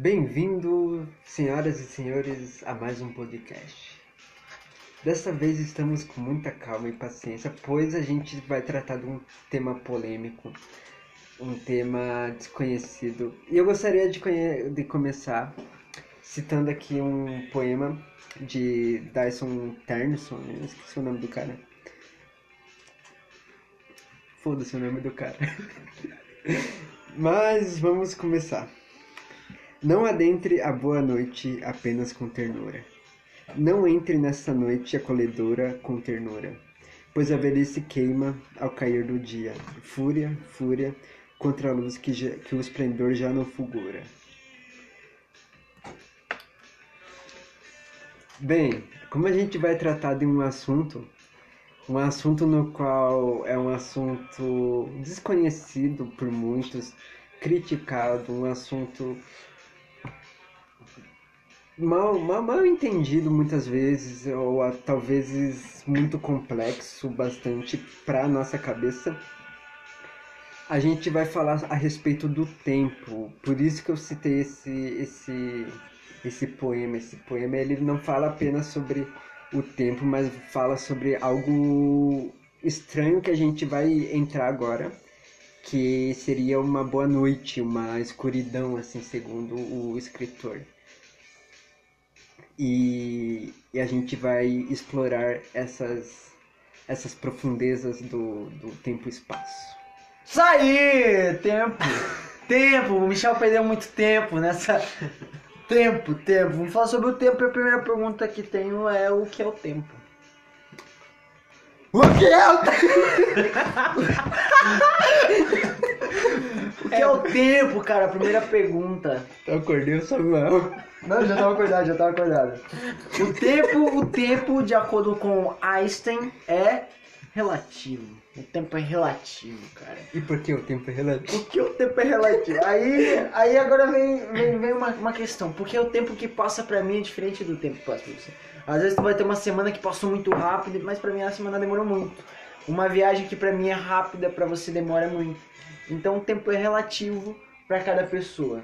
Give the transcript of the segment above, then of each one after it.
Bem-vindo, senhoras e senhores, a mais um podcast. Dessa vez estamos com muita calma e paciência, pois a gente vai tratar de um tema polêmico, um tema desconhecido. E eu gostaria de, de começar citando aqui um poema de Dyson Terneson, eu esqueci o nome do cara. Foda-se o nome do cara. Mas vamos começar. Não adentre a boa noite apenas com ternura. Não entre nessa noite acolhedora com ternura, pois a velhice queima ao cair do dia. Fúria, fúria, contra a luz que, já, que o esplendor já não fulgura. Bem, como a gente vai tratar de um assunto, um assunto no qual é um assunto desconhecido por muitos, criticado, um assunto mal, mal, mal entendido muitas vezes, ou a, talvez muito complexo bastante para nossa cabeça. A gente vai falar a respeito do tempo, por isso que eu citei esse, esse, esse poema. Esse poema ele não fala apenas sobre o tempo, mas fala sobre algo estranho que a gente vai entrar agora, que seria uma boa noite, uma escuridão, assim, segundo o escritor e, e a gente vai explorar essas, essas profundezas do, do tempo e espaço. Isso aí! Tempo! tempo! O Michel perdeu muito tempo nessa. Tempo, tempo. Vamos falar sobre o tempo. A primeira pergunta que tenho é o que é o tempo? O que é o tempo? o que é o tempo, cara? A primeira pergunta. Eu acordei o Samuel. Não, já tava acordado, já tava acordado. O tempo, o tempo, de acordo com Einstein, é relativo. O tempo é relativo, cara. E por que o tempo é relativo? Por que o tempo é relativo? Aí, aí agora vem, vem, vem uma, uma questão. Por que o tempo que passa pra mim é diferente do tempo que passa pra você? Às vezes tu vai ter uma semana que passou muito rápido, mas pra mim a semana demorou muito. Uma viagem que pra mim é rápida, pra você demora muito. Então o tempo é relativo para cada pessoa.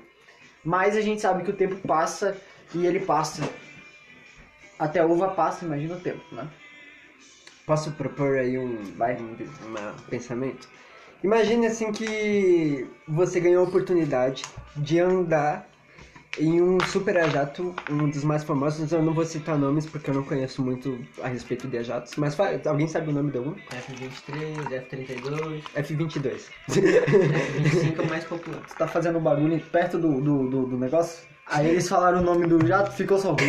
Mas a gente sabe que o tempo passa e ele passa. Até a uva passa, imagina o tempo, né? Posso propor aí um, vai, um, um pensamento? Imagine assim que você ganhou a oportunidade de andar em um super jato, um dos mais famosos, eu não vou citar nomes porque eu não conheço muito a respeito de jatos, mas alguém sabe o nome de algum? F23, F32. F22. F25 é o mais popular. Você tá fazendo um barulho perto do, do, do, do negócio? Aí eles falaram o nome do jato, ficou só.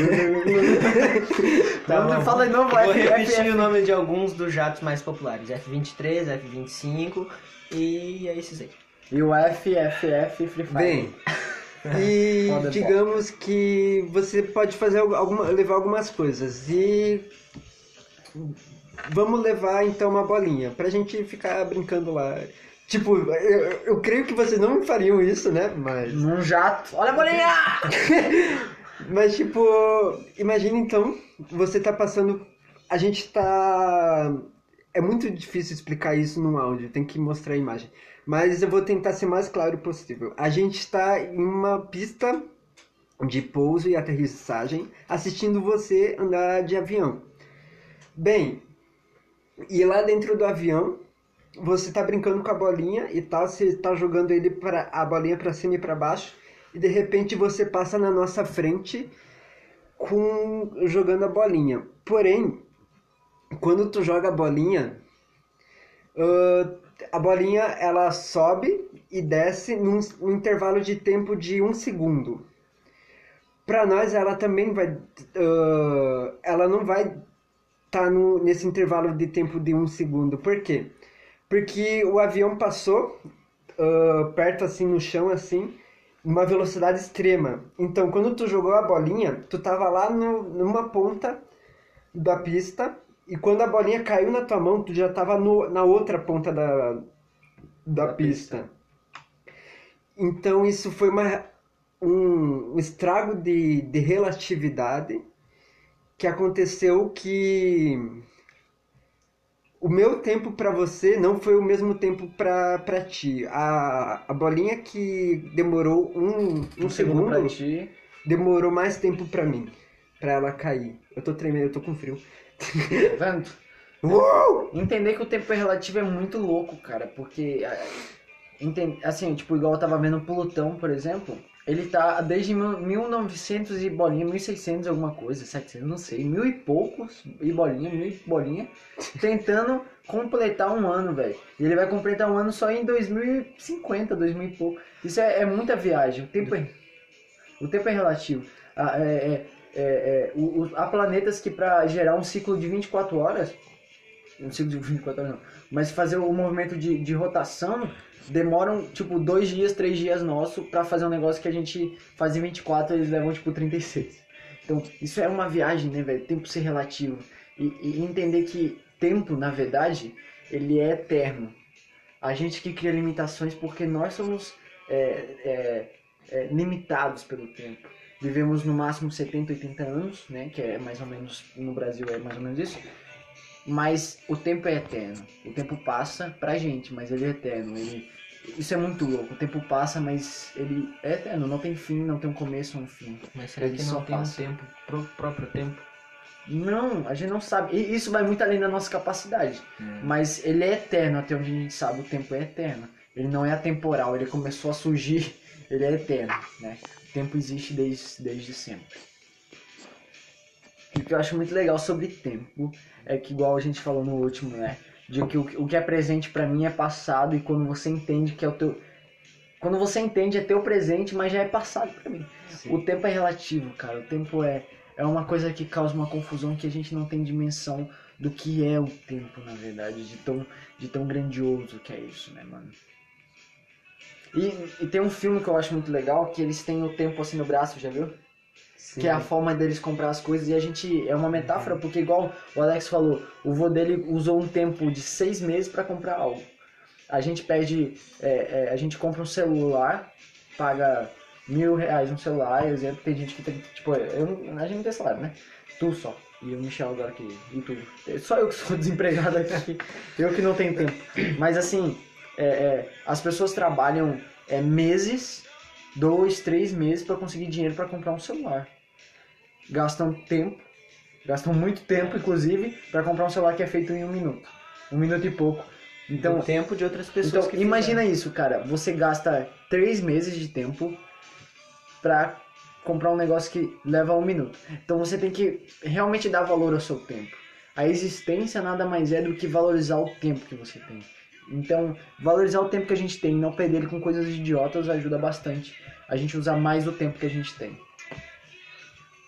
tá não, fala de novo, Vou F, repetir F, o nome de alguns dos jatos mais populares: F23, F25 e é esses aí. E o FFF Free Fire. Bem. E digamos que você pode fazer alguma, levar algumas coisas. E vamos levar então uma bolinha pra gente ficar brincando lá. Tipo, eu, eu creio que vocês não fariam isso, né? Mas. Num jato. Olha a bolinha! Mas tipo, imagina então, você tá passando. A gente tá. É muito difícil explicar isso num áudio, tem que mostrar a imagem mas eu vou tentar ser mais claro possível. A gente está em uma pista de pouso e aterrissagem, assistindo você andar de avião. Bem, e lá dentro do avião, você está brincando com a bolinha e tal, você está jogando ele para a bolinha para cima e para baixo, e de repente você passa na nossa frente com jogando a bolinha. Porém, quando tu joga a bolinha, uh, a bolinha ela sobe e desce num, num intervalo de tempo de um segundo. Para nós ela também vai, uh, ela não vai estar tá nesse intervalo de tempo de um segundo. Por quê? Porque o avião passou uh, perto assim no chão assim, uma velocidade extrema. Então quando tu jogou a bolinha, tu tava lá no, numa ponta da pista e quando a bolinha caiu na tua mão, tu já tava no, na outra ponta da, da, da pista. pista. Então isso foi uma, um, um estrago de, de relatividade que aconteceu que o meu tempo pra você não foi o mesmo tempo pra, pra ti. A, a bolinha que demorou um, um, segundo, pra ti. demorou mais tempo pra mim. Pra ela cair. Eu tô tremendo, eu tô com frio. Tá vendo? Uou! Entender que o tempo é relativo é muito louco, cara, porque é, assim, tipo, igual eu tava vendo o Plutão, por exemplo, ele tá desde mil- 1900 e bolinha, 1600 e alguma coisa, 700, não sei, mil e poucos e bolinha, mil e bolinha, tentando completar um ano, velho. E ele vai completar um ano só em 2050, 2000 e pouco. Isso é, é muita viagem. O tempo é, o tempo é relativo. Ah, é- é- é- é, o- o- há planetas que para gerar um ciclo de 24 horas um ciclo de 24 horas não, mas fazer o movimento de, de rotação demoram tipo dois dias, três dias nosso pra fazer um negócio que a gente faz em 24 eles levam tipo 36. Então isso é uma viagem, né, velho? Tempo ser relativo e, e entender que tempo, na verdade, ele é eterno. A gente que cria limitações porque nós somos é, é, é, limitados pelo tempo. Vivemos no máximo 70, 80 anos, né? Que é mais ou menos no Brasil é mais ou menos isso. Mas o tempo é eterno. O tempo passa pra gente, mas ele é eterno. Ele... Isso é muito louco. O tempo passa, mas ele é eterno. Não tem fim, não tem um começo, um fim. Mas será Ele que só não tem um passa. tempo, pro próprio tempo? Não, a gente não sabe. E isso vai muito além da nossa capacidade. Mas ele é eterno, até onde a gente sabe, o tempo é eterno. Ele não é atemporal, ele começou a surgir, ele é eterno, né? Tempo existe desde, desde sempre. E o que eu acho muito legal sobre tempo é que, igual a gente falou no último, né? De que o, o que é presente pra mim é passado e quando você entende que é o teu. Quando você entende é teu presente, mas já é passado pra mim. O tempo é relativo, cara. O tempo é, é uma coisa que causa uma confusão que a gente não tem dimensão do que é o tempo, na verdade, de tão, de tão grandioso que é isso, né, mano? E, e tem um filme que eu acho muito legal, que eles têm o tempo assim no braço, já viu? Que é a forma deles comprar as coisas e a gente. É uma metáfora, porque igual o Alex falou, o vô dele usou um tempo de seis meses pra comprar algo. A gente pede. é, é, a gente compra um celular, paga mil reais um celular, exemplo, tem gente que tem. Tipo, eu, a gente não tem salário, né? Tu só. E o Michel agora aqui. E tu. Só eu que sou desempregado aqui. eu que não tenho tempo. Mas assim, é, é, as pessoas trabalham é, meses, dois, três meses pra conseguir dinheiro pra comprar um celular. Gastam tempo, gastam muito tempo, inclusive, pra comprar um celular que é feito em um minuto. Um minuto e pouco. Então, o tempo de outras pessoas então, imagina isso, cara. Você gasta três meses de tempo pra comprar um negócio que leva um minuto. Então você tem que realmente dar valor ao seu tempo. A existência nada mais é do que valorizar o tempo que você tem. Então, valorizar o tempo que a gente tem e não perder ele com coisas idiotas ajuda bastante. A gente usar mais o tempo que a gente tem.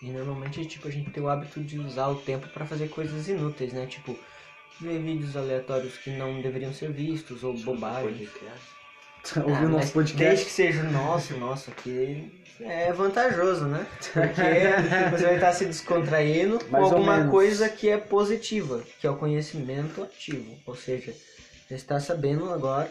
E normalmente, tipo, a gente tem o hábito de usar o tempo pra fazer coisas inúteis, né? Tipo, ver vídeos aleatórios que não deveriam ser vistos, ou bobagens. Ouvir Ah, o mas nosso podcast. Desde que seja o nosso, nosso aqui, é vantajoso, né? Porque você vai estar se descontraindo com Mais ou alguma coisa que é positiva, que é o conhecimento ativo. Ou seja, você está sabendo agora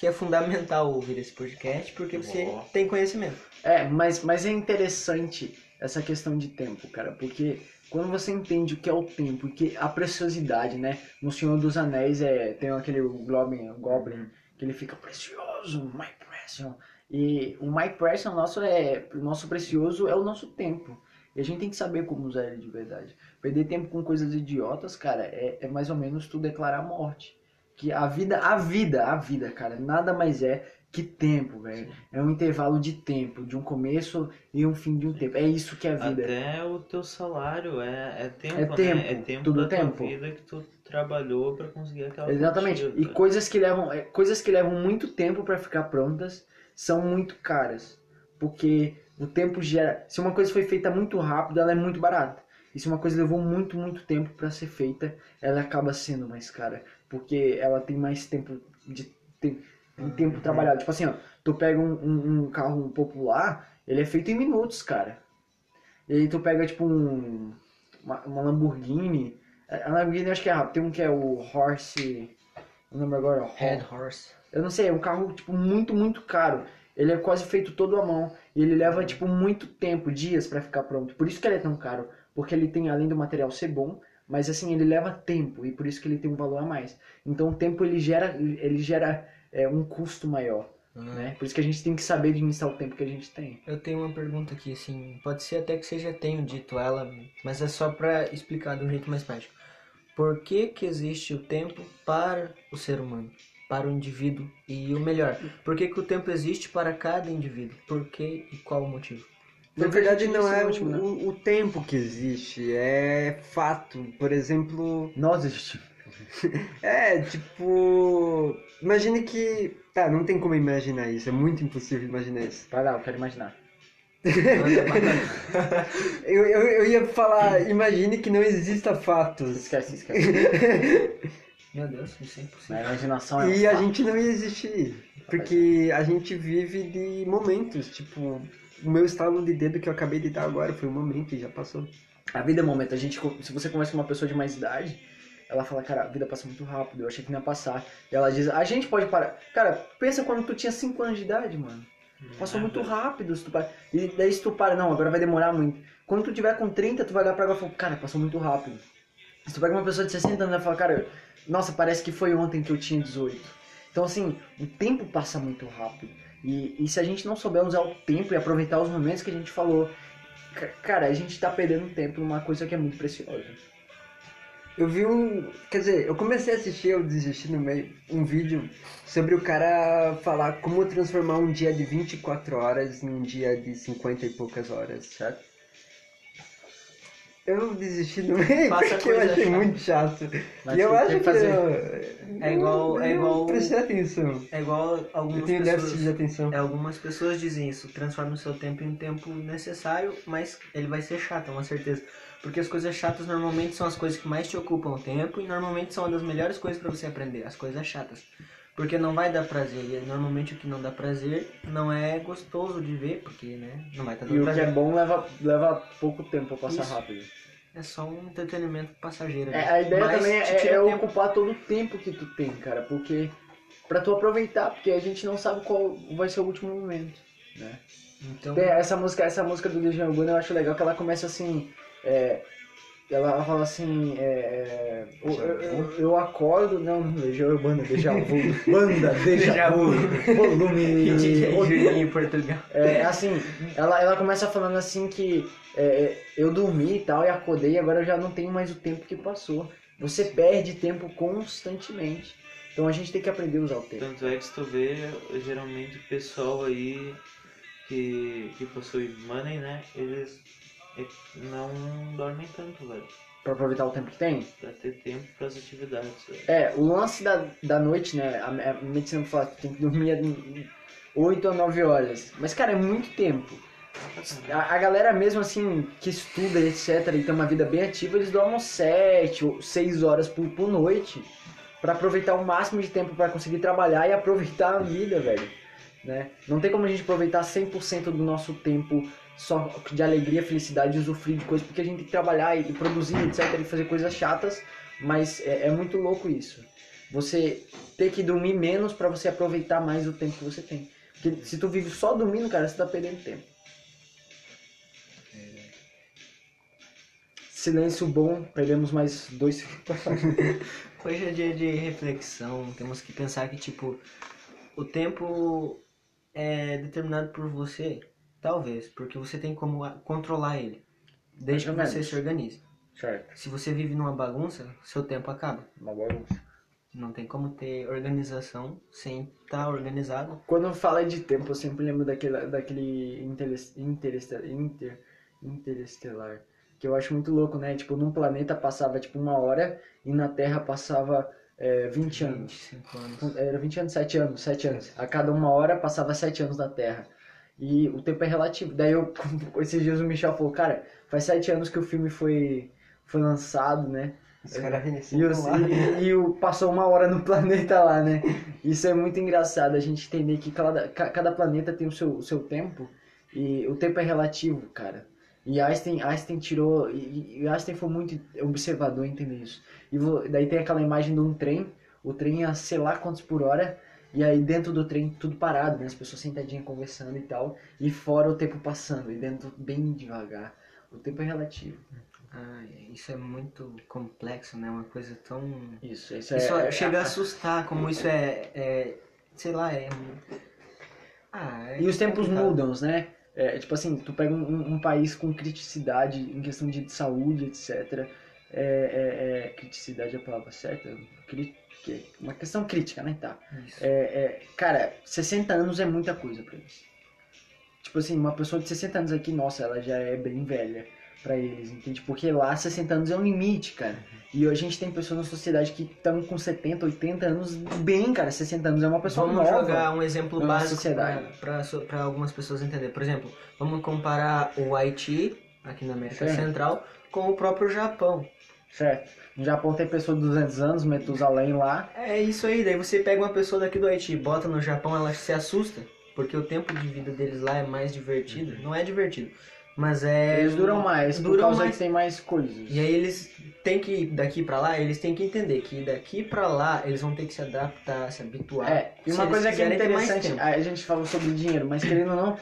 que é fundamental ouvir esse podcast porque você tem conhecimento. É, mas, mas é interessante essa questão de tempo, cara, porque quando você entende o que é o tempo e que a preciosidade, né? No Senhor dos Anéis é, tem aquele Goblin, Goblin que ele fica precioso, my precious. E o my precious nosso é, o nosso precioso é o nosso tempo. E a gente tem que saber como usar ele de verdade. Perder tempo com coisas idiotas, cara, é, é mais ou menos tu declarar a morte. Que a vida, a vida, a vida, cara, nada mais é que tempo, velho. É um intervalo de tempo, de um começo e um fim de um tempo. É isso que é a vida. Até o teu salário é, é tempo, É tempo, né? É tempo tudo da tempo. vida que tu trabalhou pra conseguir aquela Exatamente. quantia, E coisas que levam, é, coisas que levam muito tempo pra ficar prontas são muito caras, porque o tempo gera. Se uma coisa foi feita muito rápido, ela é muito barata. E se uma coisa levou muito, muito tempo pra ser feita, ela acaba sendo mais cara, porque ela tem mais tempo de tem, tem tempo trabalhado. Tipo assim, ó, tu pega um, um, um carro popular, ele é feito em minutos, cara. E aí tu pega tipo um uma, uma Lamborghini, a Lamborghini acho que é rápido. Tem um que é o Horse. Não lembro agora. o Head Horse. Eu não sei, é um carro tipo muito, muito caro. Ele é quase feito todo à mão. E ele leva tipo muito tempo, dias pra ficar pronto. Por isso que ele é tão caro. Porque ele tem, além do material ser bom, mas assim, ele leva tempo e por isso que ele tem um valor a mais. Então o tempo ele gera, ele gera é, um custo maior, né? Por isso que a gente tem que saber administrar o tempo que a gente tem. Eu tenho uma pergunta aqui, assim, pode ser até que você já tenha dito ela, mas é só pra explicar de um jeito mais prático. Por que que existe o tempo para o ser humano, para o indivíduo? E o melhor, por que que o tempo existe para cada indivíduo? Por que e qual o motivo? Na a verdade, não é último, né? o, o tempo que existe, é fato. Por exemplo, Nós existimos. é tipo. Imagine que. Tá, não tem como imaginar isso, é muito impossível imaginar isso. Vai lá, eu quero imaginar. Eu, eu, eu ia falar, imagine que não exista fatos. Esquece, esquece. Meu Deus, isso é A impossível. imaginação é um E a fato. gente não ia existir. Porque a gente vive de momentos. Tipo, o meu estalo de dedo que eu acabei de dar agora foi um momento e já passou. A vida é um momento. A gente, se você conversa com uma pessoa de mais idade, ela fala, cara, a vida passa muito rápido, eu achei que não ia passar. E ela diz, a gente pode parar. Cara, pensa quando tu tinha 5 anos de idade, mano. Passou muito rápido se tu para. E daí se tu para, não, agora vai demorar muito. Quando tu tiver com 30, tu vai olhar pra agora e falar, cara, passou muito rápido. Se tu pega uma pessoa de 60 anos e fala, cara, nossa, parece que foi ontem que eu tinha 18. Então, assim, o tempo passa muito rápido. E, e se a gente não souber usar o tempo e aproveitar os momentos que a gente falou, ca- cara, a gente tá perdendo tempo numa coisa que é muito preciosa. Eu vi um. Quer dizer, eu comecei a assistir, eu desisti no meio, um vídeo sobre o cara falar como transformar um dia de 24 horas em um dia de 50 e poucas horas. Certo? Eu desisti no meio Faça porque eu achei chata. muito chato. Mas e eu acho que que. fazer. eu- É igual- eu é igual- Prestei atenção. É igual Eu algumas tenho pessoas... déficit de atenção. É, algumas pessoas dizem isso, transforma o seu tempo em um tempo necessário, mas ele vai ser chato, é uma certeza. Porque as coisas chatas normalmente são as coisas que mais te ocupam o tempo e normalmente são uma das melhores coisas pra você aprender, as coisas chatas. Porque não vai dar prazer, e normalmente o que não dá prazer não é gostoso de ver, porque, né, não vai estar E dando o que é prazer. bom leva, leva pouco tempo pra passar Isso. rápido. É só um entretenimento passageiro. É, né? a ideia Mas também é, é tempo. ocupar todo o tempo que tu tem, cara, porque pra tu aproveitar, porque a gente não sabe qual vai ser o último momento, né? Então, Tem essa música, essa música do Legião Urbana eu acho legal que ela começa assim, é, ela fala assim, é, é, eu, eu- eu acordo, não, não, Legião Urbana, Deja Vu, banda, Deja Vu, volume, em Portugal. é, assim, ela, ela começa falando assim que é, eu dormi e tal, e acordei, e agora eu já não tenho mais o tempo que passou. Você perde tempo constantemente. Então a gente tem que aprender a usar o tempo. Tanto é que tu vê, geralmente o pessoal aí que, que possui money, né? Eles é, não dormem tanto, velho. Pra aproveitar o tempo que tem. Pra ter tempo pras atividades, velho. É, o lance da, da noite, né? A, a medicina fala que tem que dormir 8 ou 9 horas. Mas, cara, é muito tempo. A, a galera mesmo assim, que estuda, etc, e tem uma vida bem ativa, eles dormem 7 ou 6 horas por, por noite pra aproveitar o máximo de tempo pra conseguir trabalhar e aproveitar a vida, velho. Né? Não tem como a gente aproveitar 100% do nosso tempo só de alegria, felicidade usufruir de coisas, porque a gente tem que trabalhar e produzir, etc, e fazer coisas chatas, mas é, é muito louco isso. Você ter que dormir menos pra você aproveitar mais o tempo que você tem. Porque se tu vive só dormindo, cara, você tá perdendo tempo. Silêncio bom, perdemos mais dois. Hoje é dia de reflexão, temos que pensar que, tipo, o tempo é determinado por você, talvez, porque você tem como controlar ele, desde que Mais você menos. se organize. Certo, Se você vive numa bagunça, seu tempo acaba. uma bagunça. Não tem como ter organização sem estar organizado. Quando fala de tempo, eu sempre lembro daquele, daquele interes- intereste- inter, interestelar. Que eu acho muito louco, né? Tipo, num planeta passava tipo uma hora e na Terra passava é, 20 anos. 25 anos. Era 20 anos, 7 anos, 7 anos. A cada uma hora passava 7 anos na Terra. E o tempo é relativo. Daí eu, esses dias o Michel falou, cara, faz 7 anos que o filme foi, foi lançado, né? Os caras E, os- e- e o- passou uma hora no planeta lá, né? Isso é muito engraçado, a gente entender que cada, ca- cada planeta tem o seu, o seu tempo e o tempo é relativo, cara. E Einstein, Einstein tirou. E, e Einstein foi muito observador em entender isso. E daí tem aquela imagem de um trem, o trem a sei lá quantos por hora, e aí dentro do trem tudo parado, né? As pessoas sentadinhas conversando e tal, e fora o tempo passando, e dentro bem devagar. O tempo é relativo. Ah, isso é muito complexo, né? Uma coisa tão. Isso, isso é. Isso é- chega a assustar, como isso é. é sei lá, é. Ah, é E os tempos complicado. mudam, né? É, tipo assim, tu pega um, um país com criticidade em questão de saúde, etc. É, é, é, criticidade é a palavra certa? Cri, que, uma questão crítica, né? Tá. É, é, cara, 60 anos é muita coisa pra eles. Tipo assim, uma pessoa de 60 anos aqui, nossa, ela já é bem velha pra eles, entende? Porque lá 60 anos é um limite, cara. E a gente tem pessoas na sociedade que estão com 70, 80 anos bem, cara. 60 anos é uma pessoa Vamos nova. jogar um exemplo básico para algumas pessoas entenderem. Por exemplo, vamos comparar o Haiti, aqui na América Certo. Central, com o próprio Japão. Certo. No Japão tem pessoa de 200 anos, Metusalém lá. É isso aí, daí você pega uma pessoa daqui do Haiti e bota no Japão, ela se assusta, porque o tempo de vida deles lá é mais divertido. Não é divertido, mas é. Eles duram mais, por duram causa mais. que tem mais coisas. E aí eles têm que ir daqui pra lá, eles têm que entender que daqui pra lá eles vão ter que se adaptar, se habituar. É, e uma coisa que é interessante, a gente falou sobre dinheiro, mas querendo ou não,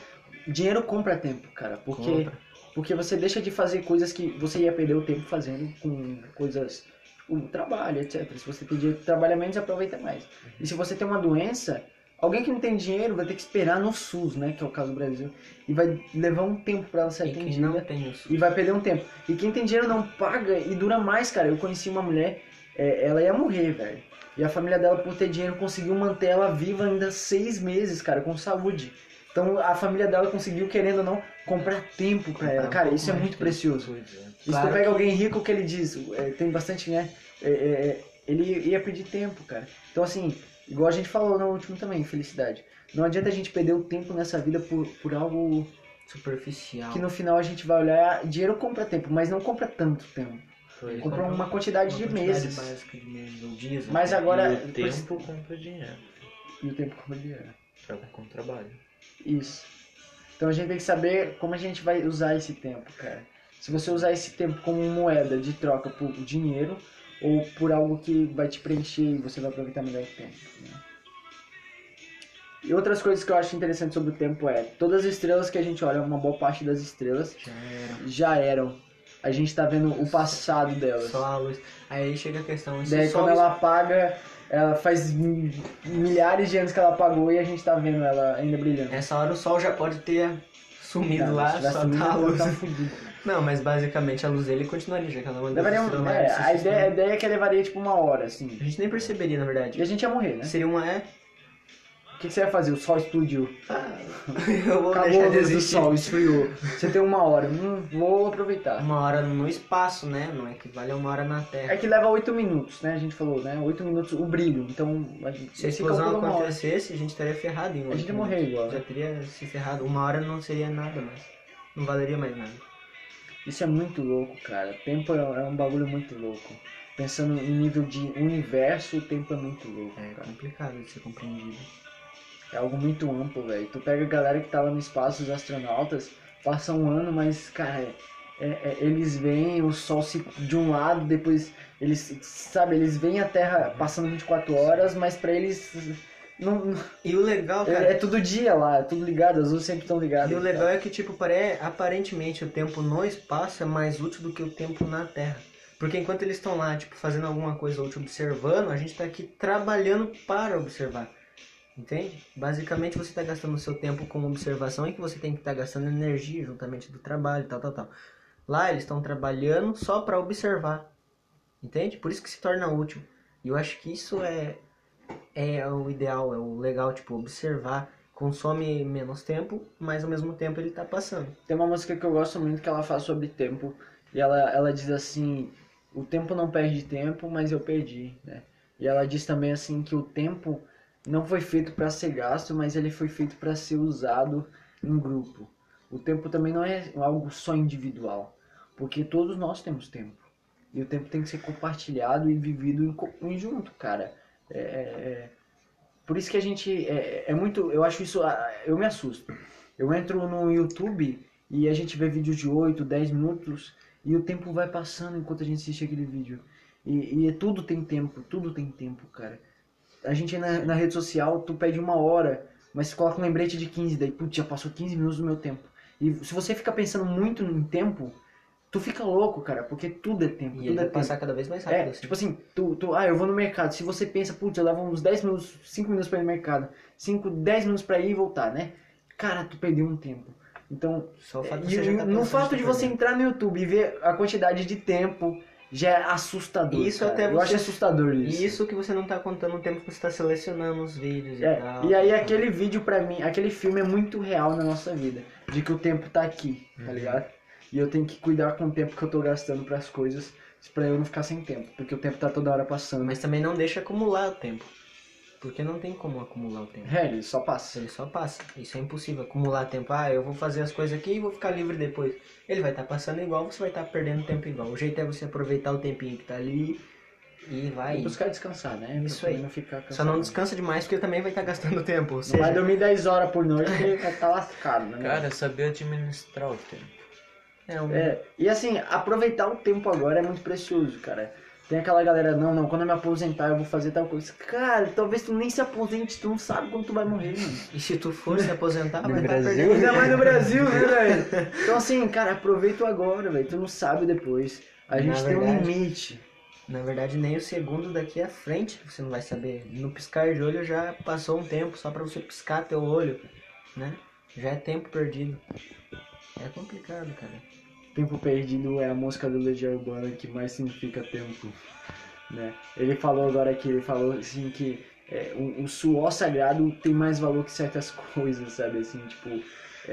dinheiro compra tempo, cara. Porque, Compra. Porque você deixa de fazer coisas que você ia perder o tempo fazendo com coisas, o trabalho, etc. Se você tem dinheiro, trabalha menos, aproveita mais. E se você tem uma doença, alguém que não tem dinheiro vai ter que esperar no SUS, né, que é o caso do Brasil, e vai levar um tempo pra ela ser E atendida. E vai perder um tempo. E quem tem dinheiro não paga e dura mais, cara. Eu conheci uma mulher, é, ela ia morrer, velho. E a família dela, por ter dinheiro, conseguiu manter ela viva ainda seis meses, cara, com saúde. Então a família dela conseguiu, querendo ou não, comprar tempo pra ela. Um Cara, isso é muito precioso. É. E se tu pega alguém rico, o que ele diz? É, tem bastante, né? É, é, é, ele ia pedir tempo, cara. Então, assim, igual a gente falou no último também, felicidade. Não adianta a gente perder o tempo nessa vida por, por algo Superficial. que no final a gente vai olhar. Dinheiro compra tempo, mas não compra tanto tempo. Pois Compra é. uma quantidade Uma de quantidade meses. básica de meses dias. Mas até. agora. E o tempo compra dinheiro. E o tempo compra dinheiro. Pra com trabalho. Isso. Então a gente tem que saber como a gente vai usar esse tempo, cara. Se você usar esse tempo como moeda de troca por dinheiro ou por algo que vai te preencher e você vai aproveitar melhor o tempo. né? E outras coisas que eu acho interessante sobre o tempo é todas as estrelas que a gente olha, uma boa parte das estrelas Já era. já eram. A gente tá vendo o passado delas. Só a luz. Aí chega a questão. Daí sol quando ela apaga, ela faz mi- milhares de anos que ela apagou e a gente tá vendo ela ainda brilhando. Essa hora o sol já pode ter sumido Não, lá, só sumido, tá a luz. tá. Não, mas basicamente a luz dele continuaria, já que ela manda Levaria um- é, a, ideia, a ideia é que levaria tipo uma hora, assim. A gente nem perceberia, na E verdade. a gente ia morrer, né? Seria uma é. O que, você vai fazer? O sol explodiu. Eu vou Acabou deixar a de existir. sol, esfriou. Você tem uma hora. Hum, vou aproveitar. Uma hora no espaço, né? Não equivale a uma hora na Terra. É que leva 8 minutos, né? A gente falou, né? 8 minutos o brilho. Então a gente Se a explosão acontecesse, a gente estaria ferrado em A oito gente ia morrer igual. Já teria se ferrado. Uma hora não seria nada mais. Não valeria mais nada. Isso é muito louco, cara. Tempo é, é um bagulho muito louco. Pensando em nível de universo, o tempo é muito louco, É cara. complicado de ser compreendido. É algo muito amplo, velho. Tu pega a galera que tá lá no espaço, os astronautas, passa um ano, mas, cara, é- é- eles veem o sol se de um lado, depois eles, sabe, eles veem a Terra passando 24 horas, mas pra eles não, E o legal, é, cara. é tudo dia lá, é tudo ligado, as luzes sempre estão ligadas. E o legal é que, tipo, pare... aparentemente o tempo no espaço é mais útil do que o tempo na Terra. Porque enquanto eles estão lá, tipo, fazendo alguma coisa útil, observando, a gente tá aqui trabalhando para observar. Entende? Basicamente você está gastando seu tempo com observação e que você tem que estar gastando energia juntamente do trabalho, tal, tal, tal. Lá eles estão trabalhando só para observar. Entende? Por isso que se torna útil. E eu acho que isso é, é o ideal, é o legal, tipo, observar. Consome menos tempo, mas ao mesmo tempo ele tá passando. Tem uma música que eu gosto muito que ela fala sobre tempo. E ela, ela diz assim: O tempo não perde tempo, mas eu perdi. Né? E ela diz também assim que o tempo não foi feito para ser gasto, mas ele foi feito para ser usado em grupo. O tempo também não é algo só individual, porque todos nós temos tempo. E o tempo tem que ser compartilhado e vivido em em junto, cara. É, é- é- por isso que a gente é, é muito, eu acho isso, ah, eu me assusto. Eu entro no YouTube e a gente vê vídeos de 8, 10 minutos e o tempo vai passando enquanto a gente assiste aquele vídeo. E, e tudo tem tempo, tudo tem tempo, cara. A gente na, na rede social, tu pede uma hora, mas coloca um lembrete de 15, daí, putz, já passou 15 minutos do meu tempo. E se você fica pensando muito em tempo, tu fica louco, cara, porque tudo é tempo, E tudo é passar cada vez mais rápido. É, assim. tipo assim, tu, tu, ah, eu vou no mercado. Se você pensa, putz, eu levo uns 10 minutos, 5 minutos pra ir no mercado, 5, 10 minutos pra ir e voltar, né? Cara, tu perdeu um tempo. Então, Só o fato de você já tá no fato de tá você entrar no YouTube e ver a quantidade de tempo, já é assustador. Isso cara. até Eu você- acho assustador isso. E isso que você não tá contando o tempo que você tá selecionando os vídeos e É, tal. e aí aquele vídeo pra mim, aquele filme é muito real na nossa vida. De que o tempo tá aqui, tá ligado? E eu tenho que cuidar com o tempo que eu tô gastando pras coisas, pra eu não ficar sem tempo. Porque o tempo tá toda hora passando. Mas também não deixa acumular o tempo. Porque não tem como acumular o tempo. É, ele só passa. Ele só passa. Isso é impossível. Acumular tempo. Ah, eu vou fazer as coisas aqui e vou ficar livre depois. Ele vai estar passando igual, você vai estar perdendo tempo igual. O jeito é você aproveitar o tempinho que tá ali e vai. E buscar descansar, né? Isso Pra aí. Não ficar Só não descansa demais porque também vai estar gastando tempo. Ou Não seja, vai dormir 10 horas por noite porque vai estar lascado, né? Cara, saber administrar o tempo. é um... É, e assim, aproveitar o tempo agora é muito precioso, cara. Tem aquela galera, não, não, quando eu me aposentar eu vou fazer tal coisa. Cara, talvez tu nem se aposente, tu não sabe quando tu vai morrer, mano. E se tu for se aposentar, No vai estar Brasil? perdendo Ainda mais no Brasil, né, velho? Então assim, cara, aproveita agora, velho. Tu não sabe depois. A Na gente tem um verdade- limite. Na verdade, nem o segundo daqui à frente você não vai saber. No piscar de olho já passou um tempo só pra você piscar teu olho, né? Já é tempo perdido. É complicado, cara. Tempo perdido é a música do Legião Urbana que mais significa tempo, né? Ele falou agora que ele falou assim que é, o, o suor sagrado tem mais valor que certas coisas, sabe? Assim, tipo, é,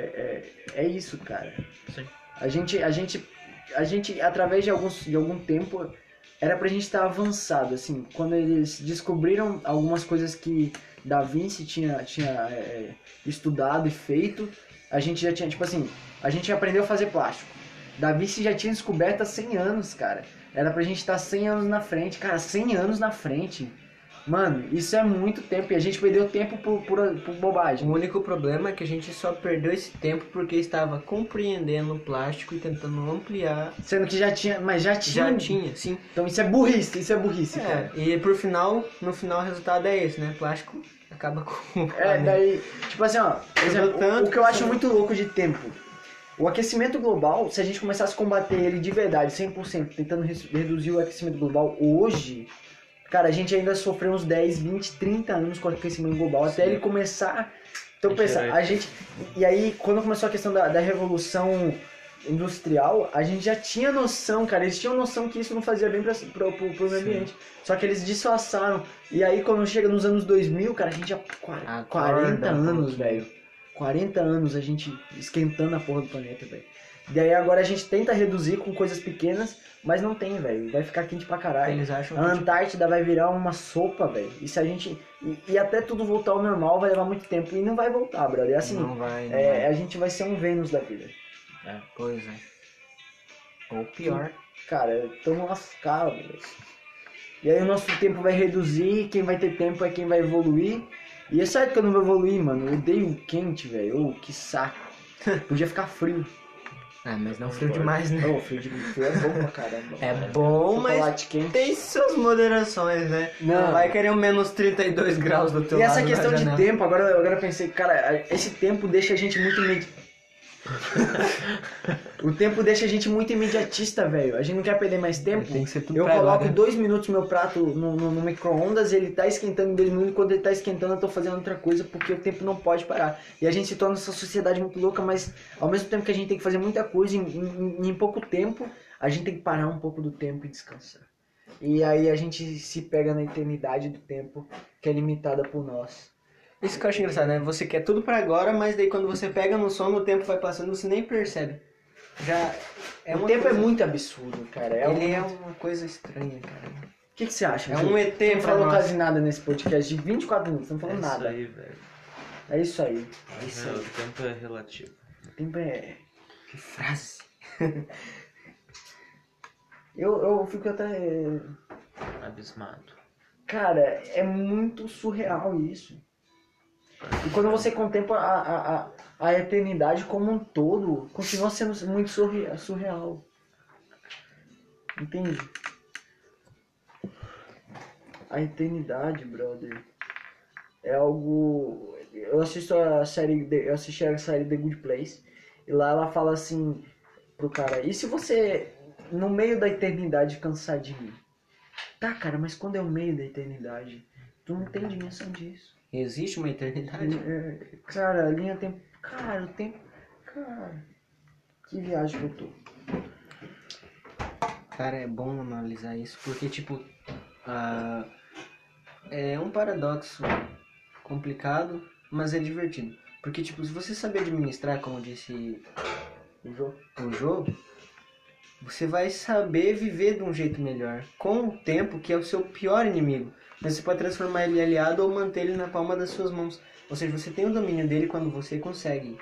é, é isso, cara. Sim. A gente, a gente, a gente, através de, alguns, de algum tempo, era pra gente estar avançado, assim. Quando eles descobriram algumas coisas que Da Vinci tinha, tinha é, estudado e feito, a gente já tinha, tipo assim, a gente aprendeu a fazer plástico. Da Vinci já tinha descoberto há 100 anos, cara. Era pra gente estar 100 anos na frente. Cara, 100 anos na frente. Mano, isso é muito tempo e a gente perdeu tempo por, por, por bobagem. O único problema é que a gente só perdeu esse tempo porque estava compreendendo o plástico e tentando ampliar. Sendo que já tinha, mas já tinha. Já tinha, sim. Então isso é burrice, isso é burrice, É, cara. e por final, no final o resultado é esse, né? Plástico acaba com É, daí, tipo assim, ó, exemplo, tanto o, o que eu acho muito louco de tempo. O aquecimento global, se a gente começasse a combater ele de verdade, 100%, tentando reduzir o aquecimento global hoje, cara, a gente ainda sofreu uns 10, 20, 30 anos com o aquecimento global, até Sim. ele começar. Então, pensa, a gente. E aí, quando começou a questão da, da revolução industrial, a gente já tinha noção, cara, eles tinham noção que isso não fazia bem pro, pro meio ambiente. Só que eles disfarçaram. E aí, quando chega nos anos 2000, cara, a gente já. qua- Acorda 40 um anos, velho. 40 anos a gente esquentando a porra do planeta, velho. E aí agora a gente tenta reduzir com coisas pequenas, mas não tem, velho. Vai ficar quente pra caralho. Eles acham A que Antártida vai virar uma sopa, velho. E se a gente. E, e até tudo voltar ao normal vai levar muito tempo. E não vai voltar, brother. Assim, não vai, não é, vai. a gente vai ser um Vênus da vida. Pois é. Ou pior. Cara, tamo lascado, velho. E aí o nosso tempo vai reduzir, quem vai ter tempo é quem vai evoluir. E é certo que eu não vou evoluir, mano. Eu odeio quente, velho. Ô, que saco. Podia ficar frio. Ah, mas não frio demais, né? Ô, frio de frio é bom pra caramba. É bom, mas quente. tem suas moderações, né? Não. vai querer um menos 32 graus do teu E lado essa na questão de tempo, agora, agora eu pensei, cara, esse tempo deixa a gente muito. O tempo deixa a gente muito imediatista, velho. A gente não quer perder mais tempo. Tem que ser tudo Eu coloco agora. dois minutos meu prato no, no, no micro-ondas, ele tá esquentando em dois minutos, quando ele tá esquentando eu tô fazendo outra coisa, porque o tempo não pode parar. E a gente se torna essa sociedade muito louca, mas ao mesmo tempo que a gente tem que fazer muita coisa em, em, em pouco tempo, a gente tem que parar um pouco do tempo e descansar. E aí a gente se pega na eternidade do tempo, que é limitada por nós. Isso que eu acho engraçado, né? Você quer tudo pra agora, mas daí quando você pega no sono, o tempo vai passando, você nem percebe. Já é o tempo coisa... é muito absurdo, cara. É Ele um- é uma coisa estranha, cara. O que, que você acha? É Ju? um ET Não pra falou nós. quase nada nesse podcast de 24 minutos, não É falou isso nada. aí, velho. É isso aí. É isso aí. o tempo é relativo. O tempo é. Que frase. Eu, eu fico até. Abismado. Cara, é muito surreal isso. E quando você contempla a, a, a, eternidade como um todo, continua sendo muito surre- surreal. Entende? A eternidade, brother, é algo. Eu assisto a série, eu assisti a série The Good Place e lá ela fala assim pro cara: e se você no meio da eternidade cansar de mim. Tá, cara, mas quando é o meio da eternidade? Tu não tem dimensão disso. Existe uma eternidade? É, cara, a linha tempo. Cara, o tempo. Cara. Que viagem que eu tô. Cara, é bom analisar isso, porque, tipo, ah, é um paradoxo complicado, mas é divertido. Porque, tipo, se você saber administrar, como disse O jogo. o jogo, você vai saber viver de um jeito melhor. Com o tempo, que é o seu pior inimigo. Mas você pode transformar ele em aliado ou manter ele na palma das suas mãos. Ou seja, você tem o domínio dele quando você consegue.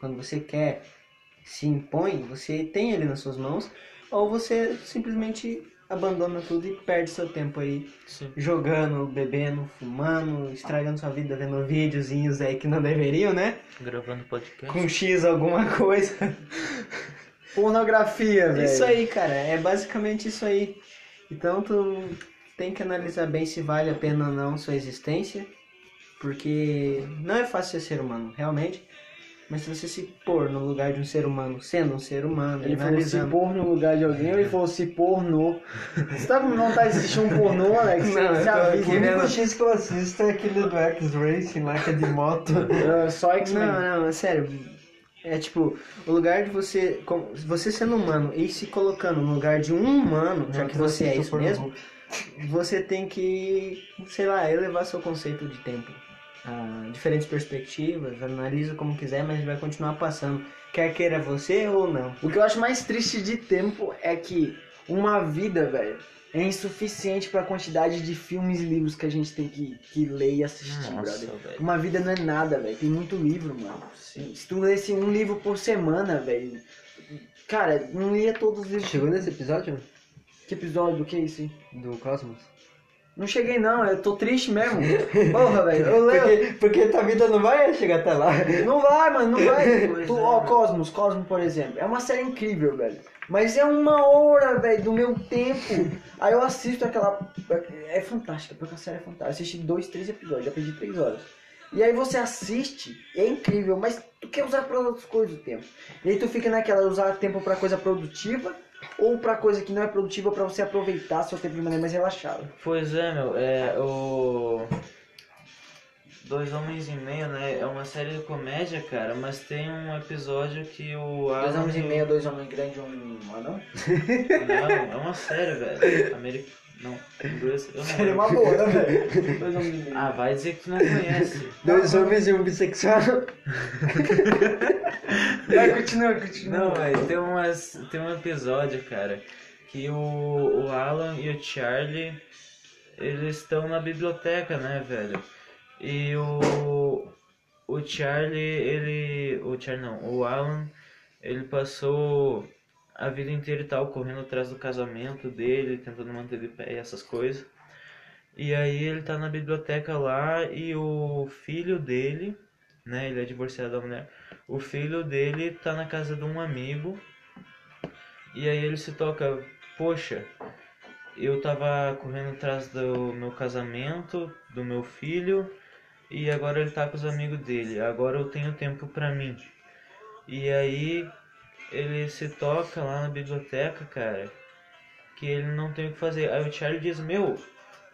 Quando você quer, se impõe, você tem ele nas suas mãos. Ou você simplesmente abandona tudo e perde seu tempo aí Sim. jogando, bebendo, fumando, estragando sua vida vendo videozinhos aí que não deveriam, né? Gravando podcast. Com X alguma coisa. Pornografia, velho. Isso aí, cara, é basicamente isso aí. Então tu tem que analisar bem se vale a pena ou não sua existência, porque não é fácil ser ser humano, realmente. Mas se você se pôr no lugar de um ser humano, sendo um ser humano, Ele falou se analisando. pôr no lugar de alguém ou ele falou se pornô? Você tá com vontade de assistir um pornô, Alex? Não, eu Você tô avisa. O único X que eu assisto é aquele do X-Racing lá, que é de moto. É, Só X-Men. Não, não, é sério. É tipo, o lugar de você, você sendo humano e se colocando no lugar de um humano, já que você é isso mesmo, você tem que, sei lá, elevar seu conceito de tempo. a diferentes perspectivas, analisa como quiser, mas vai continuar passando. Quer queira você ou não. O que eu acho mais triste de tempo é que uma vida, velho, é insuficiente pra quantidade de filmes e livros que a gente tem que, que ler e assistir, Nossa, brother. velho. Uma vida não é nada, velho. Tem muito livro, mano. Se tu lesse um livro por semana, velho. Cara, não lia todos os livros. Chegou nesse episódio Que episódio? Do que é isso? aí? do Cosmos? Não cheguei não, eu tô triste mesmo. Porra, velho. Eu leio. Porque, porque tua vida não vai chegar até lá. Não vai, mano, não vai. Tu, é, ó, mano. Cosmos, Cosmos, por exemplo. É uma série incrível, velho. Mas é uma hora, velho, do meu tempo. Aí eu assisto aquela. É fantástica, porque a série é fantástica. Eu assisti dois, três episódios, já perdi três horas. E aí você assiste, é incrível, mas tu quer usar pra outras coisas o tempo. E aí tu fica naquela, usar tempo pra coisa produtiva ou pra coisa que não é produtiva pra você aproveitar seu tempo de maneira mais relaxada. Pois é, meu, é o. Dois Homens e Meio, né? É uma série de comédia, cara, mas tem um episódio que o Dois Alan homens e o- meio, dois homens grandes e um anão? Não, é uma série, velho. Ameri... Não, inglês, eu não Seria lembro. uma boa, né, velho? Dois homens e meio. Ah, vai dizer que tu não conhece. Dois homens e um bissexual. Vai, continua, continua. Não, velho, tem, umas, tem um episódio, cara, que o, o Alan e o Charlie, eles estão na biblioteca, né, velho? E o, o Charlie, ele... O Charlie não, o Alan, ele passou a vida inteira e tal, correndo atrás do casamento dele, tentando manter de pé essas coisas. E aí ele tá na biblioteca lá e o filho dele, né, ele é divorciado da mulher, o filho dele tá na casa de um amigo e aí ele se toca, poxa, eu tava correndo atrás do meu casamento, do meu filho e agora ele tá com os amigos dele, agora eu tenho tempo pra mim. E aí ele se toca lá na biblioteca, cara, que ele não tem o que fazer. Aí o Charlie diz, meu,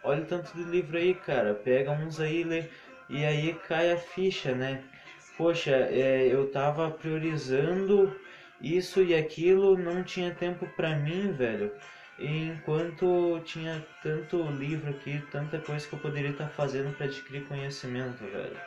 olha o tanto de livro aí, cara, pega uns aí e lê. E aí cai a ficha, né? Poxa, é, eu tava priorizando isso e aquilo, não tinha tempo pra mim, velho. Enquanto tinha tanto livro aqui, tanta coisa que eu poderia estar fazendo pra adquirir conhecimento, velho.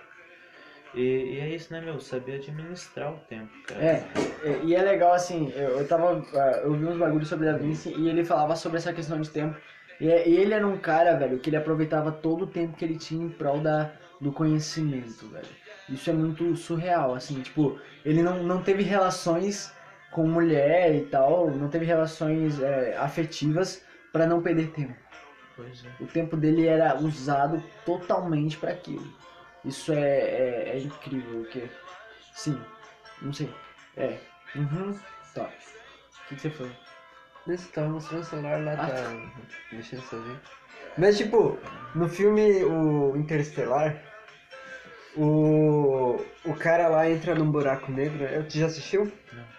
E, e é isso, né, meu? Saber administrar o tempo, cara. É, é, e é legal assim, eu, tava. ah, Eu vi uns bagulhos sobre Da Vinci e ele falava sobre essa questão de tempo. E ele era um cara, velho, que ele aproveitava todo o tempo que ele tinha em prol da, do conhecimento, velho. Isso é muito surreal, assim, tipo, ele não, não teve relações com mulher e tal, não teve relações é, afetivas pra não perder tempo. Pois é. O tempo dele era usado totalmente pra aquilo. Isso é, é, é incrível, porque. Sim, não sei. É. Uhum. Tá. O que, que você falou? Você tava mostrando o celular lá, Ah, tá mexendo sozinho. Mas tipo, no filme o Interestelar, O, o cara lá entra num buraco negro. Tu já assistiu?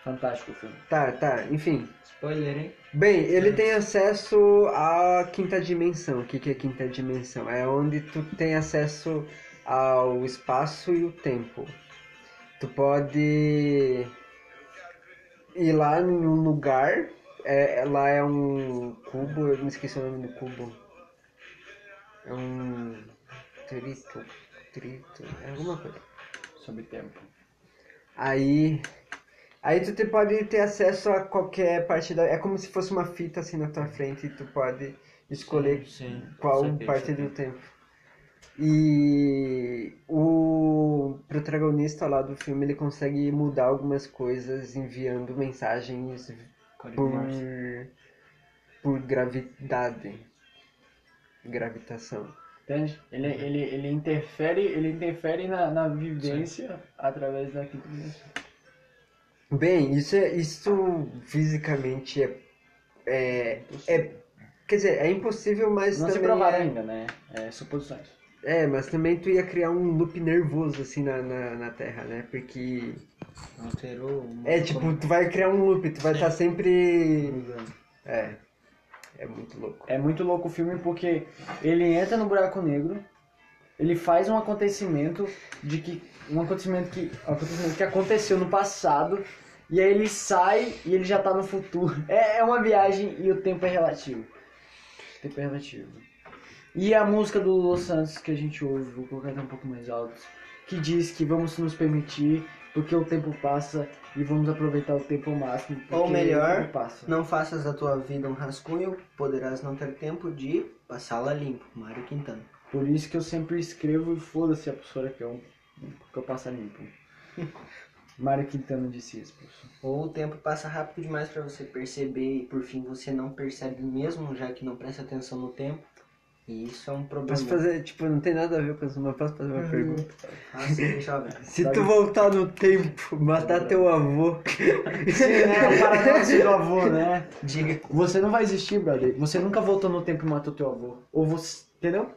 Fantástico o filme. Tá, tá, enfim. Spoiler, hein? Bem, ele tem acesso à quinta dimensão. O que, que é quinta dimensão? É onde tu tem acesso ao espaço e o tempo. Tu pode ir lá em um lugar. É, lá é um cubo, eu me esqueci o nome do cubo. É um. Trito. Trito. É alguma coisa. Sobre tempo. Aí. Aí tu te- pode ter acesso a qualquer parte da. É como se fosse uma fita assim na tua frente e tu pode escolher Sim, qual saquei, parte saquei. do tempo. E o protagonista lá do filme ele consegue mudar algumas coisas enviando mensagens por, por gravidade. Gravitação. Entende? Ele, ele, ele interfere, ele interfere na, na vivência através da quinta dimensão. Bem, isso é isso fisicamente é, é, é quer dizer, é impossível, mas Não se provaram é, ainda, né? É suposições. é, mas também tu ia criar um loop nervoso assim na, na, na Terra, né? Porque Alterou. é tipo, tu vai criar um loop, tu vai estar sempre Cruzando. é é muito louco. É muito louco o filme porque ele entra no buraco negro, ele faz um acontecimento de que um acontecimento que um acontecimento que aconteceu no passado e aí ele sai e ele já tá no futuro. É, é uma viagem e o tempo é relativo. O tempo é relativo. E a música do Los Santos que a gente ouve, vou colocar um pouco mais alto, que diz que vamos nos permitir porque o tempo passa e vamos aproveitar o tempo ao máximo. Ou melhor. Não faças da tua vida um rascunho, poderás não ter tempo de passá-la limpo. Mário Quintana. Por isso que eu sempre escrevo e foda-se a professora que eu, que eu passo limpo. Mário Quintana disse isso, professor. Ou o tempo passa rápido demais para você perceber e por fim você não percebe mesmo, já que não presta atenção no tempo. E isso é um problema. Posso fazer, tipo, não tem nada a ver com isso, mas posso fazer uma pergunta? Ah, sim. Se tu voltar no tempo, matar teu avô, Sim, né? O paradoxo do avô, né? Diga. Você não vai existir, brother. Você nunca voltou no tempo e matou teu avô. Ou você. Entendeu?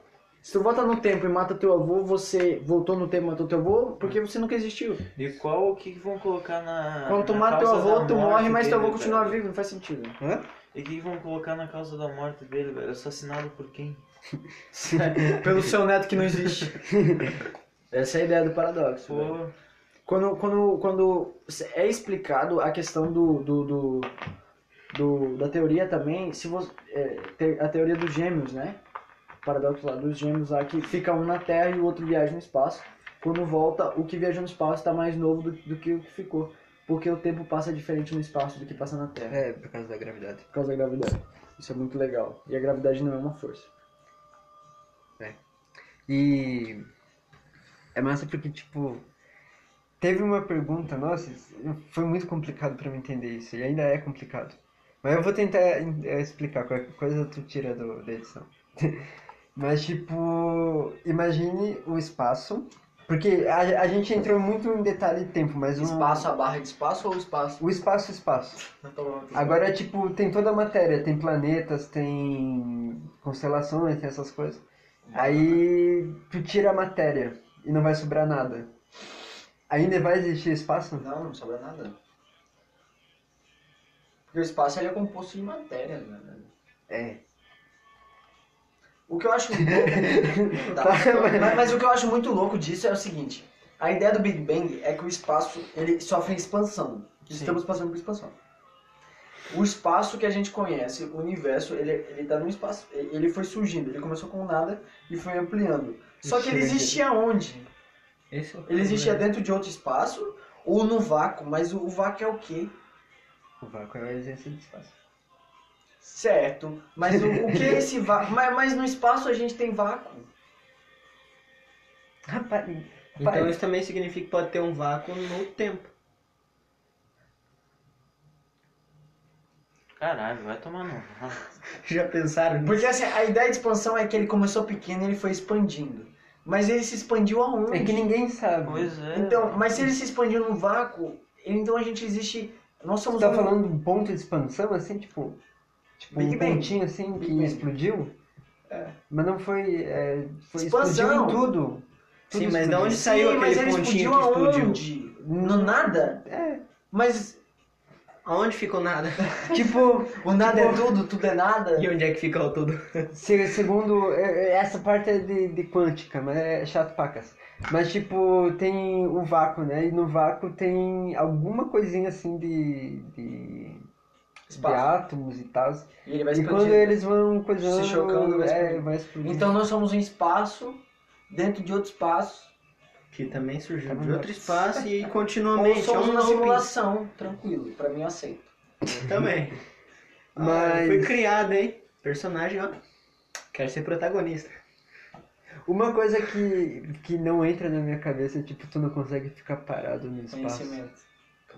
Se tu volta no tempo e mata teu avô, você voltou no tempo e matou teu avô porque você nunca existiu. E qual o que vão colocar na. Quando tu na mata teu avô, tu morre, mas teu avô continua velho? vivo. Não faz sentido. hã? E o que vão colocar na causa da morte dele, velho? Assassinado por quem? Pelo seu neto que não existe. Essa é a ideia do paradoxo. Pô, Quando, quando, quando é explicado a questão do, do, do, do- da teoria também, se você, é, a teoria dos gêmeos, né? O paradoxo lá dos gêmeos lá, que fica um na Terra e o outro viaja no espaço. Quando volta, o que viajou no espaço está mais novo do, do que o que ficou. Porque o tempo passa diferente no espaço do que passa na Terra. É, por causa da gravidade. Por causa da gravidade. Isso é muito legal. E a gravidade não é uma força. E é massa porque, tipo, teve uma pergunta, nossa, foi muito complicado pra eu entender isso, e ainda é complicado. Mas eu vou tentar eh, explicar, qualquer coisa tu tira do, da edição. Mas, tipo, imagine o espaço, porque a, a gente entrou muito em detalhe de tempo, mas o, Espaço, a barra de espaço ou espaço? o espaço, espaço. Agora, tipo, tem toda a matéria, tem planetas, tem constelações, tem essas coisas. Aí tu tira a matéria e não vai sobrar nada. Ainda vai existir espaço? Não, não sobra nada. Porque o espaço ele é composto de matéria, né? É. O que eu acho louco. Tá, mas, mas o que eu acho muito louco disso é o seguinte: a ideia do Big Bang é que o espaço ele sofre expansão. Estamos passando por expansão o espaço que a gente conhece, o universo, ele, ele tá num espaço. Ele foi surgindo, ele começou com nada e foi ampliando. Só que ele existia onde? É ele existia dentro de outro espaço ou no vácuo, mas o, vácuo é o quê? O vácuo é a existência do espaço. Certo, mas o, o que é esse vácuo? mas, mas no espaço a gente tem vácuo. Rapaz, então isso também significa que pode ter um vácuo no tempo. Caralho, vai tomar no. Já pensaram nisso? Porque assim, a ideia de expansão é que ele começou pequeno e ele foi expandindo. Mas ele se expandiu aonde? É que ninguém sabe. Pois é. Então, mas se ele se expandiu no vácuo, então a gente existe. Nós somos. Você tá um... falando de um ponto de expansão, assim, tipo. Tipo, Big um Bang. pontinho assim Big que Bang. explodiu? É. Mas não foi. É, foi expansão. em tudo. Sim, mas explodiu. de onde saiu Sim, aquele mas ele pontinho explodiu que explodiu? No nada? É. Mas Aonde ficou nada? tipo, o nada é tudo, tudo é nada. E onde é que ficou tudo? se- segundo. é- é- Essa parte é de, de quântica, mas é chato pacas. Mas tipo, tem o vácuo, né? E no vácuo tem alguma coisinha assim de. de, de átomos e tal. E ele vai E quando eles vão coisando. Se chocando, vai é, vai explodir. Então nós somos um espaço dentro de outro espaço. Que também surgiu Tá de outro espaço e Ou continuamente. somos é um uma simulação. Tranquilo, pra mim eu aceito. Também. Mas- Ah, foi criado, hein? Personagem, ó. Quero ser protagonista. Uma coisa que, que não entra na minha cabeça é tipo, tu não consegue ficar parado no espaço. Conhecimento.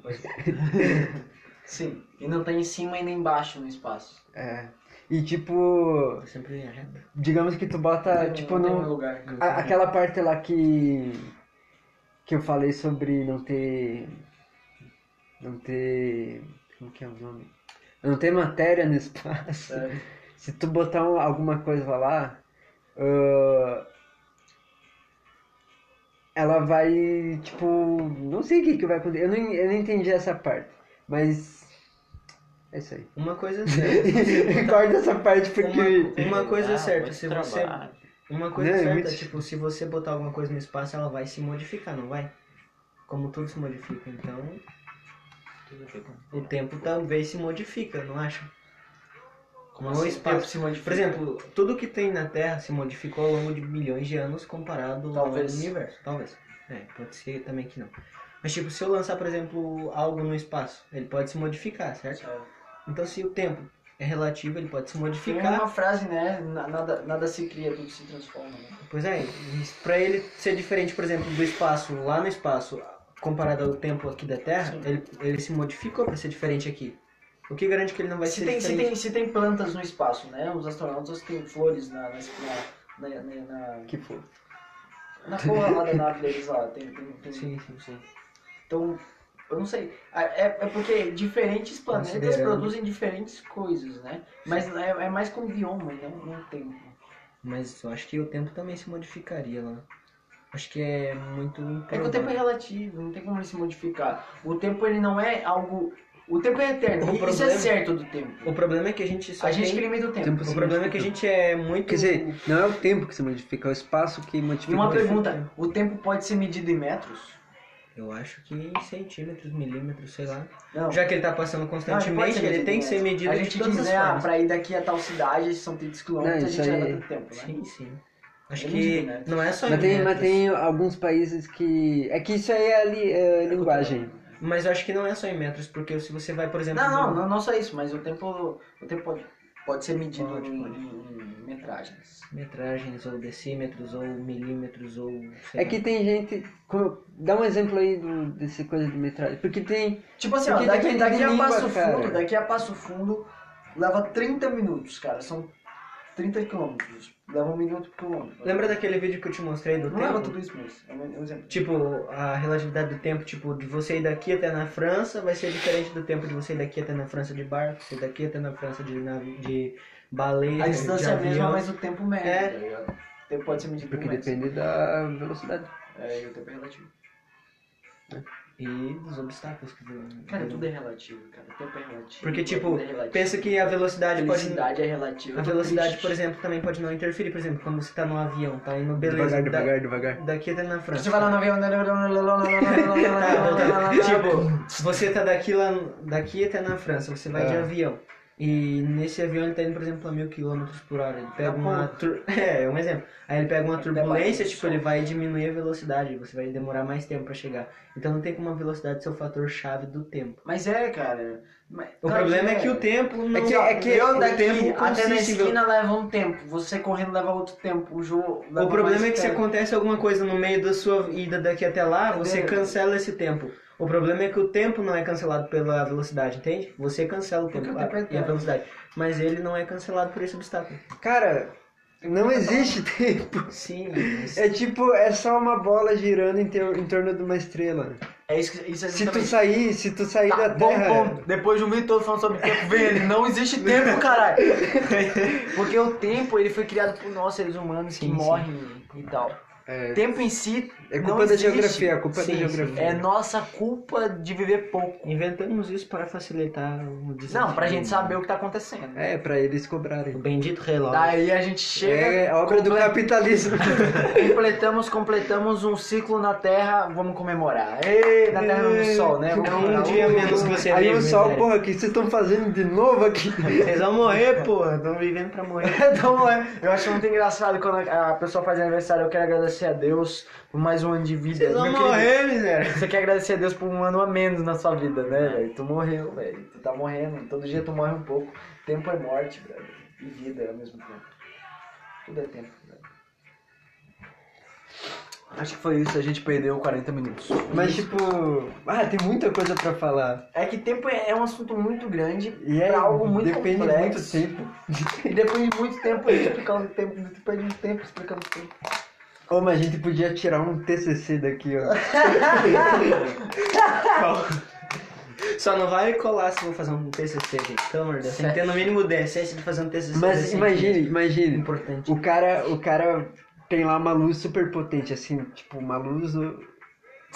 Sim. E não tem em cima e nem embaixo no espaço. É. E tipo, sempre digamos que tu bota, Não- tipo, não tem no, lugar. a- aquela parte lá que que eu falei sobre não ter não ter como que é o nome? Não ter matéria no espaço. Sério. Se tu botar um- alguma coisa lá, ah, ela vai, tipo, não sei o que, que vai acontecer. Eu não, eu não entendi essa parte, mas é isso aí. Uma coisa é certa. Corta essa parte porque. Uma, uma coisa é Ah, certa, se você. Uma coisa Não, é certa, muito- tipo, se você botar alguma coisa no espaço, ela vai se modificar, não vai? Como tudo se modifica, então o tempo talvez se modifica, não acha? Como assim, espaço. tempo se modifica? Por exemplo, tudo que tem na Terra se modificou ao longo de milhões de anos comparado Talvez. ao universo. Talvez. É, pode ser também que não. Mas tipo, se eu lançar, por exemplo, algo no espaço, ele pode se modificar, certo? Então se o tempo é relativo, ele pode se Tem modificar. uma frase, né? Na- Nada, nada se cria, tudo se transforma. Né? Pois é, pra ele ser diferente, por exemplo, do espaço lá no espaço, comparado ao tempo aqui da Terra, Sim. ele, ele se modificou pra ser diferente aqui. O que garante que ele não vai Se ser tem, se, diferente? tem, se tem plantas no espaço, né? Os astronautas têm flores na, na, na, na, na, Que for. na porra lá da nave deles lá. Tem, tem, tem- Sim, sim, sim. Então, eu não sei. É, é porque diferentes planetas Considerando. produzem diferentes coisas, né? Mas é, é mais com bioma, e não não tempo. Mas eu acho que o tempo também se modificaria lá. Acho que é muito. É que o tempo é relativo, não tem como ele se modificar. O tempo ele não é algo. O tempo é eterno. O Isso é problema- certo do tempo. O problema é que a gente só A gente tem... que limita o tempo. Tempo O problema é que a gente é muito. Quer dizer, não é o tempo que se modifica, é o espaço que E modifica. uma o tempo. pergunta: o tempo pode ser medido em metros? Eu acho que em centímetros, milímetros, sei lá. Não. Já que ele tá passando constantemente, ele tem em que ser medido A de gente todas diz, as né, ah, formas. pra ir daqui a tal cidade, são tantos quilômetros, Não, a isso gente leva aí- tanto tempo, né? Sim, sim. Acho É que medido, né? não é só em Mas tem, mas metros. tem alguns países que. É que isso aí é, li, é linguagem. Mas eu acho que não é só em metros, porque se você vai, por exemplo. Não, não, não, não só isso, mas o tempo, o tempo pode, pode ser medido Pode, em, pode. em metragens. Metragens, ou decímetros, ou milímetros, ou. É que tem gente. como- Dá um exemplo aí do, desse coisa de metragem. Porque tem. Tipo assim, ó, daqui, daqui a Passo cara. Fundo, daqui a Passo Fundo, leva 30 minutos, cara, são 30 quilômetros, leva um minuto por quilômetro. Lembra daquele vídeo que eu te mostrei do Não tempo? leva tudo isso, mas é um, é um exemplo. Tipo, a relatividade do tempo, tipo, de você ir daqui até na França vai ser diferente do tempo de você ir daqui até na França de barco, você ir daqui até na França de, nave, de baleia, A distância de é a mesma, mas o tempo mede, É. tá ligado? O tempo pode ser medido Porque depende da velocidade. É, e o tempo é relativo. E dos obstáculos que vem. Cara, tudo é relativo, cara. O tempo é relativo. Porque, tipo, é relativo. pensa que a a velocidade pode... velocidade é relativa. A velocidade, triste. por exemplo, também pode não interferir. Por exemplo, quando você tá no avião, tá indo beleza. devagar, da- devagar, devagar. Daqui até na França. Você vai lá no avião. Tipo, você tá daqui, lá, daqui até na França, você vai de É. avião. E nesse avião ele tá indo, por exemplo, a mil quilômetros por hora. Ele pega Tá uma. Tur... É, é um exemplo. Aí ele pega uma turbulência, tipo, ele vai diminuir a velocidade, você vai demorar mais tempo pra chegar. Então não tem como a velocidade ser o fator chave do tempo. Mas é, cara. Mas- O problema é que o tempo não. É que- é que eu daqui tempo até na esquina leva um tempo. Você correndo leva outro tempo. O jogo leva O problema é que se tempo. acontece alguma coisa no meio da sua ida daqui até lá, você Entendeu? cancela esse tempo. O problema é que o tempo não é cancelado pela velocidade, entende? Você cancela o tempo a- e a velocidade. Mas ele não é cancelado por esse obstáculo. Cara, não existe tempo. Sim, mas... É tipo, é só uma bola girando em, tor- em torno de uma estrela. É isso, que- isso é Se tu sair, se tu sair Tá, da bom Terra. ponto. Depois de um vídeo todo falando sobre tempo, vem ele. Não existe tempo, caralho. Porque o tempo, ele foi criado por nós, seres humanos, que Sim, sim. morrem e tal. É, Tempo em si é não culpa da existe. geografia, é culpa Sim, da sim. geografia. É nossa culpa de viver pouco. Inventamos isso para facilitar o desafio. Não, pra gente saber o que tá acontecendo. É, pra eles O cobrarem. bendito relógio. Daí a gente chega, É obra do capitalismo. completamos, completamos um ciclo na Terra, vamos comemorar. Ei, na Terra no Sol, né? Vamos É um dia menos que você Aí o vive, sol, velho. porra, o que vocês estão fazendo de novo aqui? Vocês vão morrer, porra. Estão vivendo pra morrer. Então, é, eu acho muito engraçado quando a a pessoa faz aniversário. Eu quero agradecer a Deus por mais um ano de vida. Vocês vão morrer, miséria. Você quer agradecer a Deus por um ano a menos na sua vida, né, velho? Tu morreu, velho. Tu tá morrendo. Todo dia tu morre um pouco. Tempo é morte, velho. E vida ao mesmo tempo. Tudo é tempo, velho. Acho que foi isso. A gente perdeu 40 minutos. Mas tipo, ah, tem muita coisa pra falar. É que tempo é é um assunto muito grande E é algo muito depende complexo. muito tempo. E depende de muito tempo explicando tempo. Depende de tempo explicando o tempo. Ô, mas a gente podia tirar um TCC daqui, ó. Só não vai colar se for fazer um TCC, gente. Pelo amor de Deus. Tem que ter no mínimo decência de fazer um TCC. Mas imagine, imagine. Importante. O cara, o cara tem lá uma luz super potente, assim, tipo, uma luz. Eu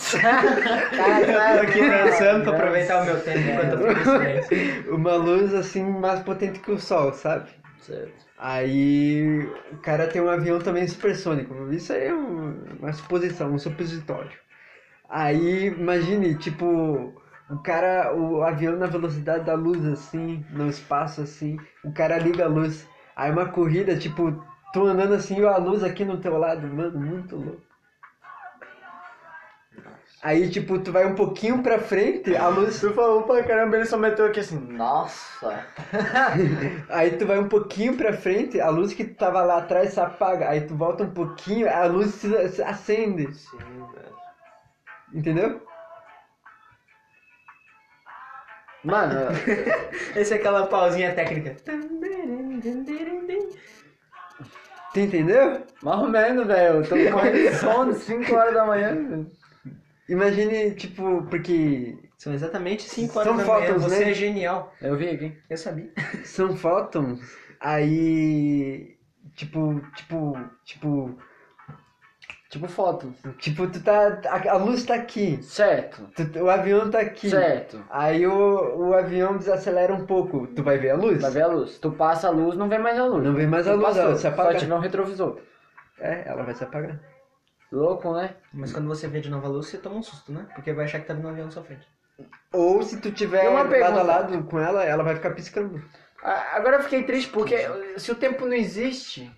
tô aqui pensando pra aproveitar o meu tempo enquanto eu fico silêncio. Uma luz assim mais potente que o sol, sabe? Certo. Aí o cara tem um avião também supersônico. Isso aí é um- uma suposição, um supositório. Aí imagine, tipo, o cara, o avião na velocidade da luz assim, no espaço assim, o cara liga a luz. Aí uma corrida, tipo, tu andando assim e a luz aqui no teu lado, mano, muito louco. Aí, tipo, tu vai um pouquinho pra frente, a luz. Tu falou pra caramba, ele só meteu aqui assim, nossa. Aí tu vai um pouquinho pra frente, a luz que tava lá atrás se apaga. Aí tu volta um pouquinho, a luz se, se acende. Sim, velho. Entendeu? Mano, Essa é aquela pausinha técnica. Tu entendeu? mais ou menos, velho. Tô morrendo de sono, 5 horas da manhã. velho. Imagine, tipo, porque São exatamente 5 horas São da manhã. fótons, Você né? é genial. Eu vi aqui. Eu sabia. são fótons, aí. Tipo, tipo, tipo. Tipo fotos. Tipo, tu tá. A, a luz tá aqui. Certo. tu- o avião tá aqui. Certo. Aí o, o avião desacelera um pouco. Tu vai ver a luz? Vai ver a luz. Tu passa a luz, não vê mais a luz. Não vê mais a Tu luz, passou, ela se apaga. Só tiver um retrovisor. É, ela vai se apagar. Louco, né? Mas quando você vê de novo a luz, você toma um susto, né? Porque vai achar que tá vindo um avião na sua frente. Ou se tu tiver lado a lado com ela, ela vai ficar piscando. Ah, Agora eu fiquei triste porque se o tempo não existe.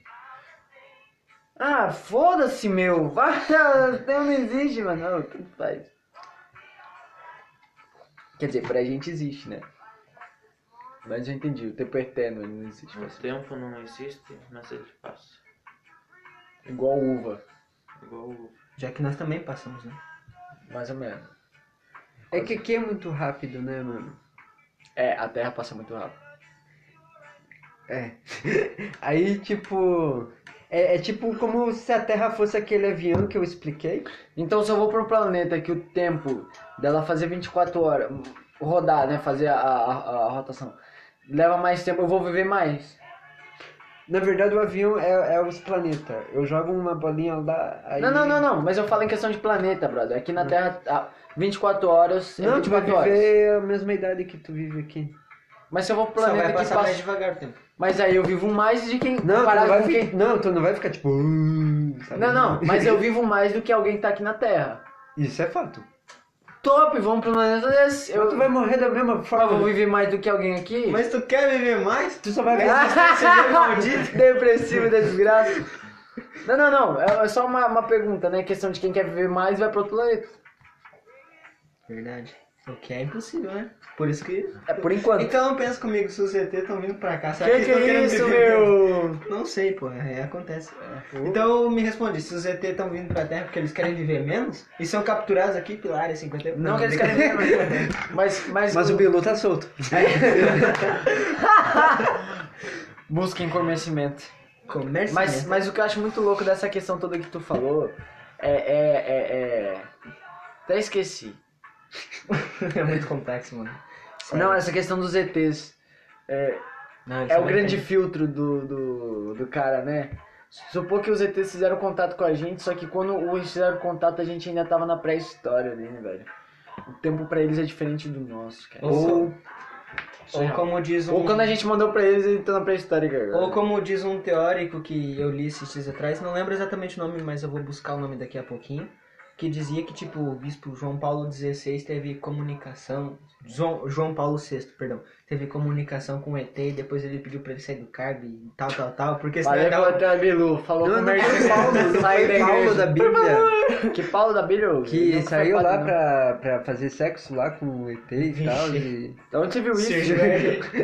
Ah, foda-se, meu. Vai, o tempo não existe, mano. Não, tudo faz. Quer dizer, pra gente existe, né? Mas eu entendi, o tempo é eterno, ele não existe. O tempo não existe, mas ele passa. Igual uva, Igual o. Já que nós também passamos, né? mais ou menos. É que aqui é muito rápido, né, mano? É, a Terra passa muito rápido. É. Aí, tipo. É, é tipo como se a Terra fosse aquele avião que eu expliquei. Então se eu vou pra um planeta que o tempo dela fazer 24 horas, rodar, né, fazer a, a, a rotação, leva mais tempo, eu vou viver mais. Na verdade, o avião é, é os planetas. Eu jogo uma bolinha lá. Aí... Não, não, não, não, mas eu falo em questão de planeta, brother. Aqui na Terra, ah, 24 horas, é Não, tu vai 24 horas. viver a mesma idade que tu vive aqui. Mas se eu vou pro Só planeta vai que passa... mais devagar o tempo. Mas aí eu vivo mais de quem... Não, tu não, vai com fi- quem... não, tu não vai ficar tipo. "Uh", sabe? Não, não, mas eu vivo mais do que alguém que tá aqui na Terra. Isso é fato. Top, vamos pro planeta desse. Eu, Tu vai morrer da mesma eu forma. vou viver mais do que alguém aqui? Mas tu quer viver mais? Tu só vai ver. Depressivo da desgraça. Não, não, não. É é só uma, uma pergunta, né? Questão de quem quer viver mais vai pro outro planeta. Verdade. O que é impossível, né? Por isso que. É por enquanto. Então pensa comigo, se os ET estão vindo pra cá, será que que, que é querendo isso, meu? Não sei, pô, é, acontece. Então me responde, se os ET estão vindo pra Terra porque eles querem viver menos e são capturados aqui pela área 50 Não que eles querem viver mais. Mas, mas, Mas o Bilu tá solto. Busquem conhecimento. Comércio. Mas, né? mas o que eu acho muito louco dessa questão toda que tu falou é. é, é, é... Até esqueci. é muito complexo, mano. Não, essa questão dos ETs. É, Não, é o grande filtro do, do, do cara, né? Supor que os ETs fizeram contato com a gente, só que quando eles fizeram contato a gente ainda tava na pré-história ali, né, velho? O tempo pra eles é diferente do nosso, cara. Ou, ou como diz um... Ou quando a gente mandou pra eles, eles estão na pré-história agora. Ou como diz um teórico que eu li esses dias atrás, não lembro exatamente o nome, mas eu vou buscar o nome daqui a pouquinho, que dizia que, tipo, o bispo João Paulo XVI teve comunicação, João, João Paulo VI, perdão, teve comunicação com o ET e depois ele pediu pra ele sair do cargo e tal, tal, tal, porque senão Valeu, ele tava- Walter Bilu. Falou Não, com não Paulo, não Sai da Paulo da Bíblia. Que Paulo da Bíblia? Que saiu lá pra, pra fazer sexo lá com o ET e tal. E... Da onde você viu isso? Sérgio,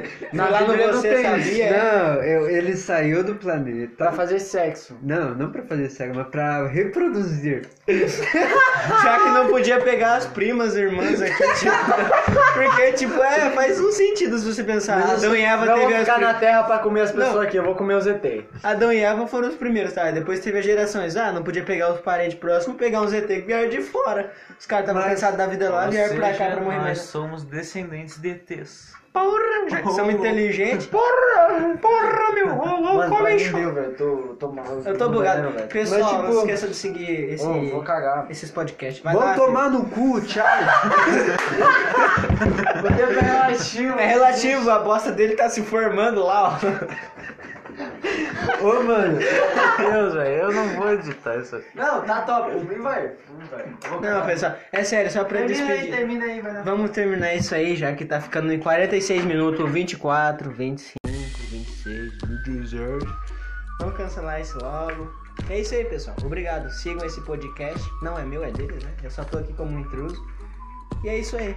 Na lá no Bíblia não Você tem Sabia? isso. Não, eu- ele saiu do planeta. Pra fazer sexo. Não, não pra fazer sexo, mas pra reproduzir. Já que não podia pegar as primas, irmãs aqui, tipo, porque, tipo, é, faz um sentido se você pensar. Adão e Eva Não vou teve as ficar pri- na terra pra comer as pessoas Não. aqui, eu vou comer os ET. Adão e Eva foram os primeiros, tá? Depois teve as gerações. Ah, não podia pegar os parentes próximos, pegar uns ET que vieram de fora. Os caras estavam Mas- cansados da vida lá, vieram pra cá pra morrer nós somos descendentes de ETs. Porra, já que somos inteligentes. Porra, porra, meu, ô, ô, come velho. Eu tô, tô mal. Eu tô bugado. velho. Pessoal, Mas, não tipo, se esqueça de seguir esse, Ô, vou cagar. esses podcasts. Vai Vão lá, tomar no cu, tchau. É relativo. filho. É relativo, a bosta dele tá se formando lá, ó. Ô, mano. Deus, velho, eu não vou editar isso aqui. Não, tá top. Por mim vai. Não, pessoal, é sério, só pra Termina aí, despedir. termina aí, vai lá. Vamos terminar isso aí, já que tá ficando em 46 minutos, 24, 25, 26, 27. Vamos cancelar isso logo. É isso aí, pessoal. Obrigado. Sigam esse podcast. Não é meu, é deles, né? Eu só tô aqui como um intruso. E é isso aí.